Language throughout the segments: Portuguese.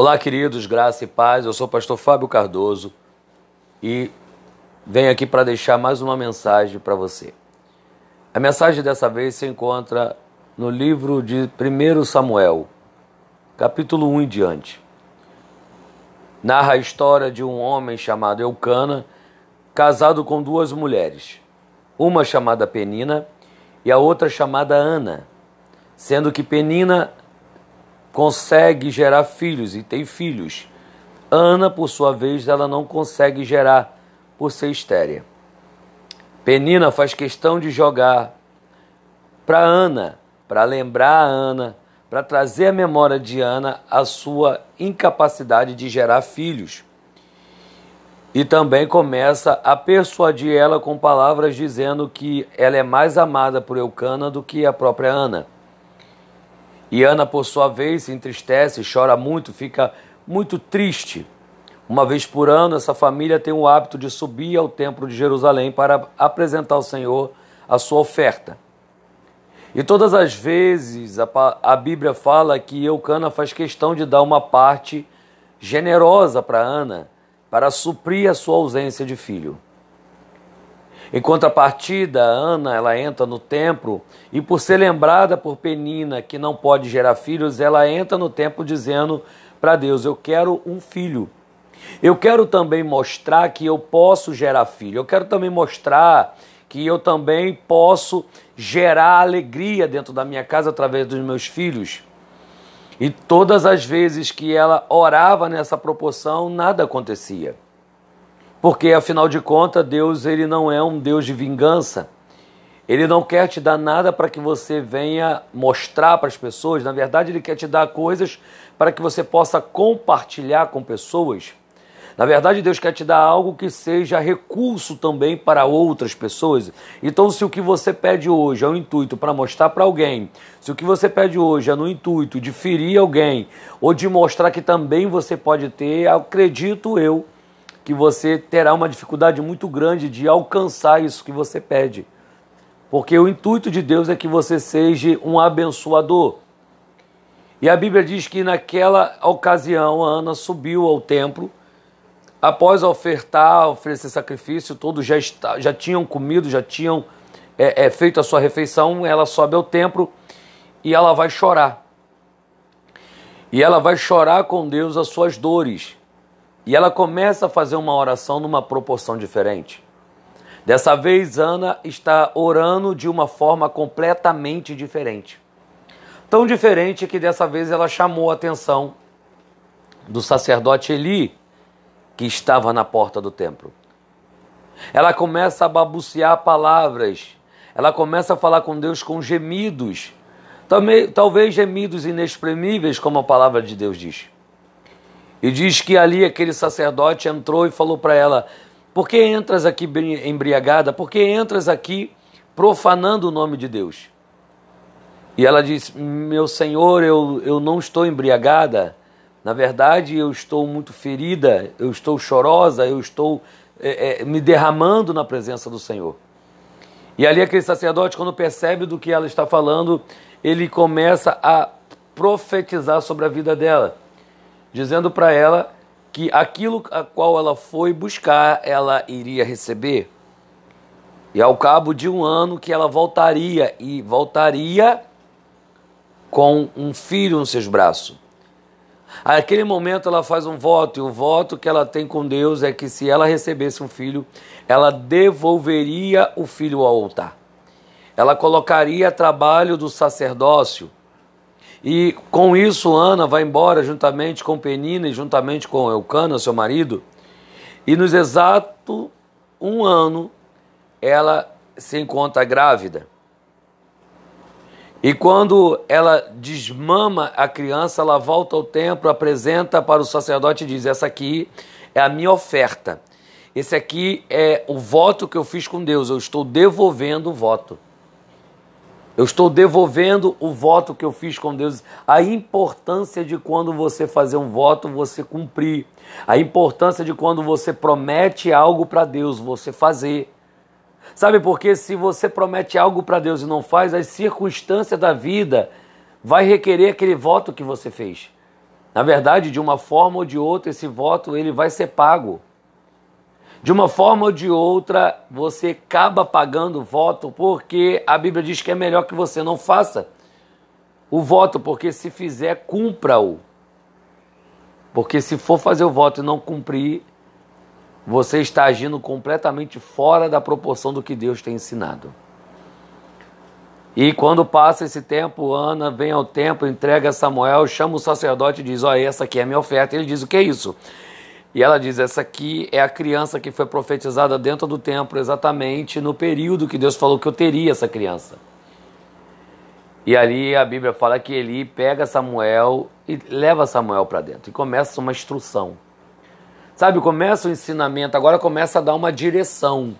Olá, queridos, graça e paz. Eu sou o pastor Fábio Cardoso e venho aqui para deixar mais uma mensagem para você. A mensagem dessa vez se encontra no livro de 1 Samuel, capítulo 1 em diante. Narra a história de um homem chamado Eucana, casado com duas mulheres, uma chamada Penina e a outra chamada Ana, sendo que Penina consegue gerar filhos e tem filhos. Ana, por sua vez, ela não consegue gerar por ser estéria. Penina faz questão de jogar para Ana, para lembrar a Ana, para trazer à memória de Ana a sua incapacidade de gerar filhos. E também começa a persuadir ela com palavras dizendo que ela é mais amada por Eucana do que a própria Ana. E Ana, por sua vez, se entristece, chora muito, fica muito triste. Uma vez por ano, essa família tem o hábito de subir ao Templo de Jerusalém para apresentar ao Senhor a sua oferta. E todas as vezes a, Bíblia fala que Eucana faz questão de dar uma parte generosa para Ana, para suprir a sua ausência de filho. Em contrapartida, Ana, ela entra no templo e por ser lembrada por Penina que não pode gerar filhos, ela entra no templo dizendo para Deus: "Eu quero um filho". Eu quero também mostrar que eu posso gerar filho. Eu quero também mostrar que eu também posso gerar alegria dentro da minha casa através dos meus filhos. E todas as vezes que ela orava nessa proporção, nada acontecia. Porque afinal de contas, Deus ele não é um Deus de vingança. Ele não quer te dar nada para que você venha mostrar para as pessoas. Na verdade, ele quer te dar coisas para que você possa compartilhar com pessoas. Na verdade, Deus quer te dar algo que seja recurso também para outras pessoas. Então, se o que você pede hoje é o intuito para mostrar para alguém, se o que você pede hoje é no intuito de ferir alguém ou de mostrar que também você pode ter, acredito eu que você terá uma dificuldade muito grande de alcançar isso que você pede. Porque o intuito de Deus é que você seja um abençoador. E a Bíblia diz que naquela ocasião Ana subiu ao templo, após ofertar, oferecer sacrifício, todos já, está, já tinham comido, já tinham é, é, feito a sua refeição, ela sobe ao templo e ela vai chorar. E ela vai chorar com Deus as suas dores. E ela começa a fazer uma oração numa proporção diferente. Dessa vez, Ana está orando de uma forma completamente diferente. Tão diferente que dessa vez ela chamou a atenção do sacerdote Eli, que estava na porta do templo. Ela começa a babucear palavras, ela começa a falar com Deus com gemidos, talvez gemidos inexprimíveis, como a palavra de Deus diz. E diz que ali aquele sacerdote entrou e falou para ela: Por que entras aqui embriagada? Por que entras aqui profanando o nome de Deus? E ela disse: Meu senhor, eu, eu não estou embriagada. Na verdade, eu estou muito ferida, eu estou chorosa, eu estou é, é, me derramando na presença do Senhor. E ali aquele sacerdote, quando percebe do que ela está falando, ele começa a profetizar sobre a vida dela dizendo para ela que aquilo a qual ela foi buscar, ela iria receber. E ao cabo de um ano que ela voltaria e voltaria com um filho nos seus braços. Naquele momento ela faz um voto, e o voto que ela tem com Deus é que se ela recebesse um filho, ela devolveria o filho ao altar. Ela colocaria trabalho do sacerdócio e com isso, Ana vai embora juntamente com Penina e juntamente com Eucana, seu marido. E nos exato um ano, ela se encontra grávida. E quando ela desmama a criança, ela volta ao templo, apresenta para o sacerdote e diz: Essa aqui é a minha oferta. Esse aqui é o voto que eu fiz com Deus. Eu estou devolvendo o voto. Eu estou devolvendo o voto que eu fiz com Deus. A importância de quando você fazer um voto, você cumprir. A importância de quando você promete algo para Deus, você fazer. Sabe por quê? Se você promete algo para Deus e não faz, as circunstâncias da vida vai requerer aquele voto que você fez. Na verdade, de uma forma ou de outra, esse voto ele vai ser pago. De uma forma ou de outra, você acaba pagando o voto porque a Bíblia diz que é melhor que você não faça o voto, porque se fizer, cumpra-o. Porque se for fazer o voto e não cumprir, você está agindo completamente fora da proporção do que Deus tem ensinado. E quando passa esse tempo, Ana vem ao templo, entrega Samuel, chama o sacerdote e diz: Olha, essa aqui é a minha oferta. Ele diz: O que é isso? E ela diz: Essa aqui é a criança que foi profetizada dentro do templo, exatamente no período que Deus falou que eu teria essa criança. E ali a Bíblia fala que Eli pega Samuel e leva Samuel para dentro. E começa uma instrução. Sabe, começa o ensinamento, agora começa a dar uma direção.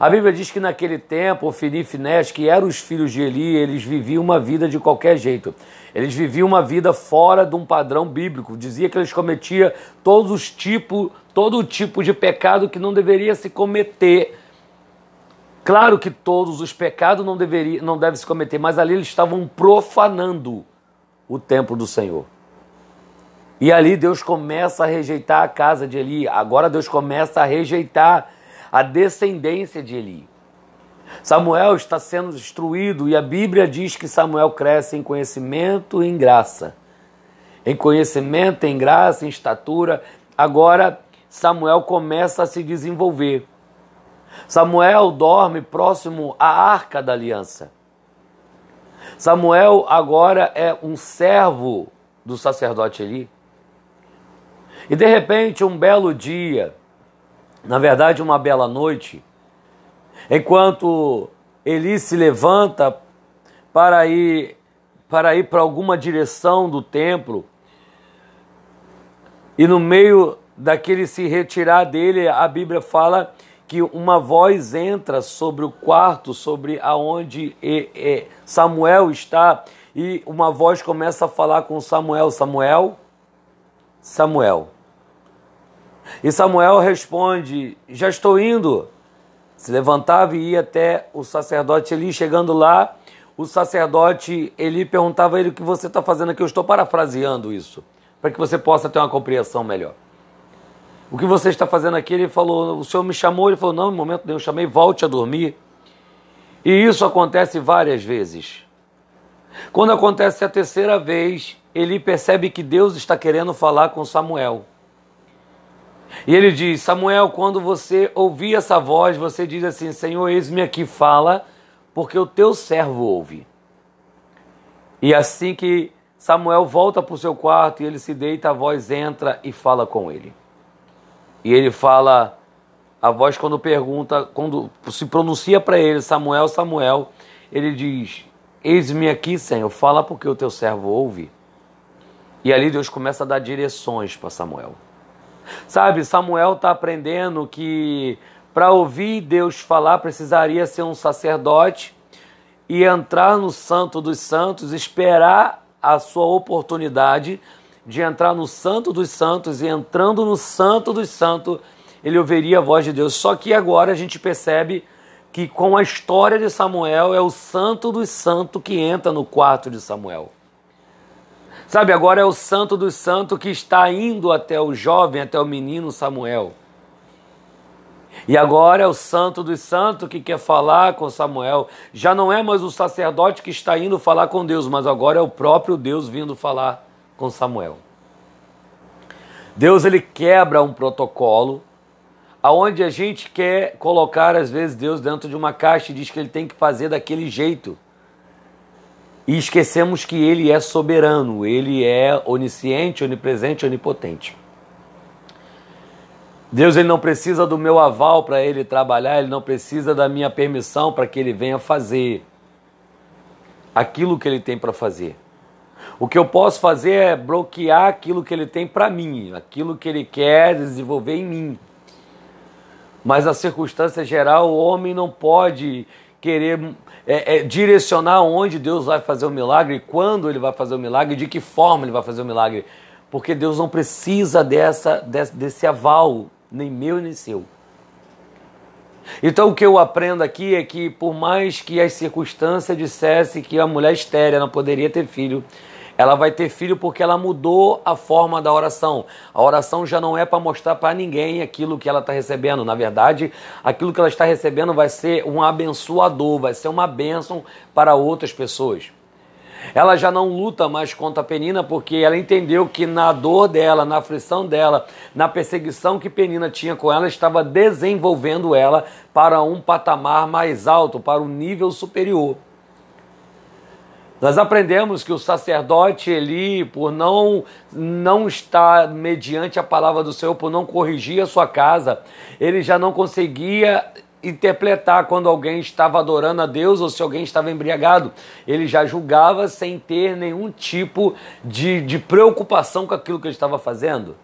A Bíblia diz que naquele tempo, Ofni e Finés, que eram os filhos de Eli, eles viviam uma vida de qualquer jeito. Eles viviam uma vida fora de um padrão bíblico. Dizia que eles cometiam todos os tipos, todo tipo de pecado que não deveria se cometer. Claro que todos os pecados não, deveria, não devem se cometer, mas ali eles estavam profanando o templo do Senhor. E ali Deus começa a rejeitar a casa de Eli. Agora Deus começa a rejeitar a descendência de Eli. Samuel está sendo destruído e a Bíblia diz que Samuel cresce em conhecimento e em graça. Em conhecimento, em graça, em estatura. Agora Samuel começa a se desenvolver. Samuel dorme próximo à arca da aliança. Samuel agora é um servo do sacerdote Eli. E de repente, um belo dia, na verdade, uma bela noite, enquanto Eli se levanta para ir para ir para alguma direção do templo, e no meio daquele se retirar dele, a Bíblia fala que uma voz entra sobre o quarto, sobre aonde Samuel está, e uma voz começa a falar com Samuel, Samuel, Samuel. E Samuel responde: Já estou indo. Se levantava e ia até o sacerdote Eli. Chegando lá, o sacerdote Eli perguntava a ele o que você está fazendo aqui. Eu estou parafraseando isso, para que você possa ter uma compreensão melhor. O que você está fazendo aqui? Ele falou: O senhor me chamou? Ele falou: Não, no momento nenhum, eu chamei, volte a dormir. E isso acontece várias vezes. Quando acontece a terceira vez, ele percebe que Deus está querendo falar com Samuel. E ele diz: Samuel, quando você ouvir essa voz, você diz assim: Senhor, eis-me aqui, fala, porque o teu servo ouve. E assim que Samuel volta para o seu quarto e ele se deita, a voz entra e fala com ele. E ele fala, a voz quando pergunta, quando se pronuncia para ele, Samuel, Samuel, ele diz: Eis-me aqui, Senhor, fala porque o teu servo ouve. E ali Deus começa a dar direções para Samuel. Sabe, Samuel está aprendendo que para ouvir Deus falar precisaria ser um sacerdote e entrar no Santo dos Santos, esperar a sua oportunidade de entrar no Santo dos Santos e entrando no Santo dos Santos, ele ouviria a voz de Deus. Só que agora a gente percebe que com a história de Samuel é o Santo dos Santos que entra no quarto de Samuel. Sabe, agora é o santo dos santos que está indo até o jovem, até o menino Samuel. E agora é o santo dos santos que quer falar com Samuel. Já não é mais o sacerdote que está indo falar com Deus, mas agora é o próprio Deus vindo falar com Samuel. Deus ele quebra um protocolo aonde a gente quer colocar às vezes Deus dentro de uma caixa e diz que ele tem que fazer daquele jeito. E esquecemos que ele é soberano, ele é onisciente, onipresente, onipotente. Deus ele não precisa do meu aval para ele trabalhar, ele não precisa da minha permissão para que ele venha fazer aquilo que ele tem para fazer. O que eu posso fazer é bloquear aquilo que ele tem para mim, aquilo que ele quer desenvolver em mim. Mas a circunstância geral, o homem não pode querer é, é, direcionar onde Deus vai fazer o milagre, quando ele vai fazer o milagre, de que forma ele vai fazer o milagre. Porque Deus não precisa dessa, desse, desse aval, nem meu nem seu. Então o que eu aprendo aqui é que por mais que as circunstâncias dissessem que a mulher estérea não poderia ter filho, ela vai ter filho porque ela mudou a forma da oração. A oração já não é para mostrar para ninguém aquilo que ela está recebendo. Na verdade, aquilo que ela está recebendo vai ser um abençoador, vai ser uma bênção para outras pessoas. Ela já não luta mais contra a Penina porque ela entendeu que na dor dela, na aflição dela, na perseguição que Penina tinha com ela, estava desenvolvendo ela para um patamar mais alto, para um nível superior. Nós aprendemos que o sacerdote Eli, por não, não estar mediante a palavra do Senhor, por não corrigir a sua casa, ele já não conseguia interpretar quando alguém estava adorando a Deus ou se alguém estava embriagado. Ele já julgava sem ter nenhum tipo de, de preocupação com aquilo que ele estava fazendo.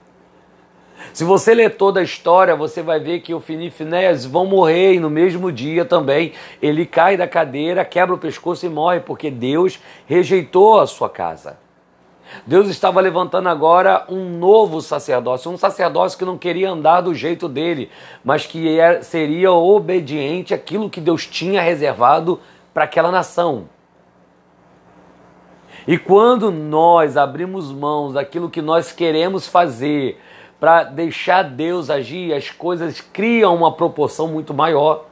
Se você ler toda a história, você vai ver que o Fini Finéas vão morrer e no mesmo dia também ele cai da cadeira, quebra o pescoço e morre, porque Deus rejeitou a sua casa. Deus estava levantando agora um novo sacerdócio, um sacerdócio que não queria andar do jeito dele, mas que é, seria obediente àquilo que Deus tinha reservado para aquela nação. E quando nós abrimos mãos daquilo que nós queremos fazer, para deixar Deus agir, as coisas criam uma proporção muito maior.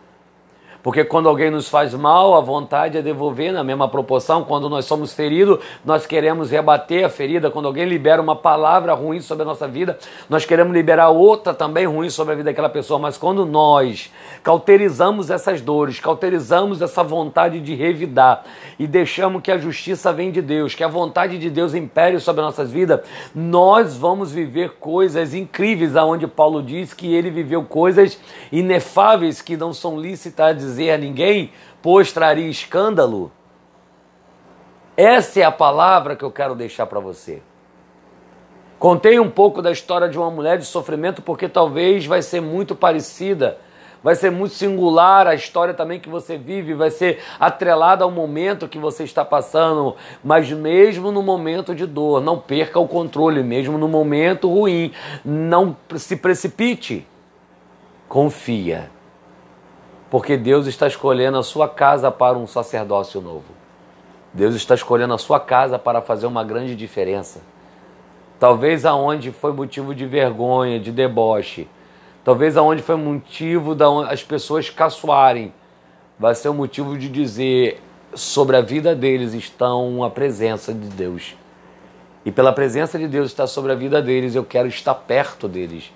Porque quando alguém nos faz mal, a vontade é devolver na mesma proporção. Quando nós somos feridos, nós queremos rebater a ferida. Quando alguém libera uma palavra ruim sobre a nossa vida, nós queremos liberar outra também ruim sobre a vida daquela pessoa. Mas quando nós cauterizamos essas dores, cauterizamos essa vontade de revidar e deixamos que a justiça vem de Deus, que a vontade de Deus impere sobre as nossas vidas, nós vamos viver coisas incríveis, aonde Paulo diz que ele viveu coisas inefáveis que não são lícitas dizer a ninguém, pois traria escândalo. Essa é a palavra que eu quero deixar para você. Contei um pouco da história de uma mulher de sofrimento porque talvez vai ser muito parecida, vai ser muito singular a história também que você vive, vai ser atrelada ao momento que você está passando, mas mesmo no momento de dor, não perca o controle, mesmo no momento ruim, não se precipite. Confia. Porque Deus está escolhendo a sua casa para um sacerdócio novo. Deus está escolhendo a sua casa para fazer uma grande diferença. Talvez aonde foi motivo de vergonha, de deboche, talvez aonde foi motivo das pessoas caçoarem, vai ser o um motivo de dizer sobre a vida deles estão a presença de Deus. E pela presença de Deus estar sobre a vida deles, eu quero estar perto deles.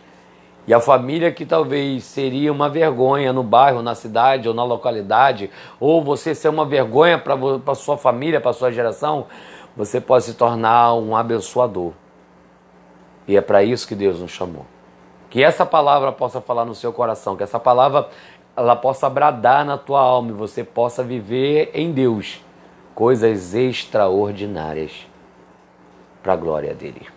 E a família que talvez seria uma vergonha no bairro, na cidade ou na localidade, ou você ser uma vergonha para sua família, para sua geração, você pode se tornar um abençoador. E é para isso que Deus nos chamou. Que essa palavra possa falar no seu coração, que essa palavra ela possa bradar na tua alma e você possa viver em Deus coisas extraordinárias para a glória dele.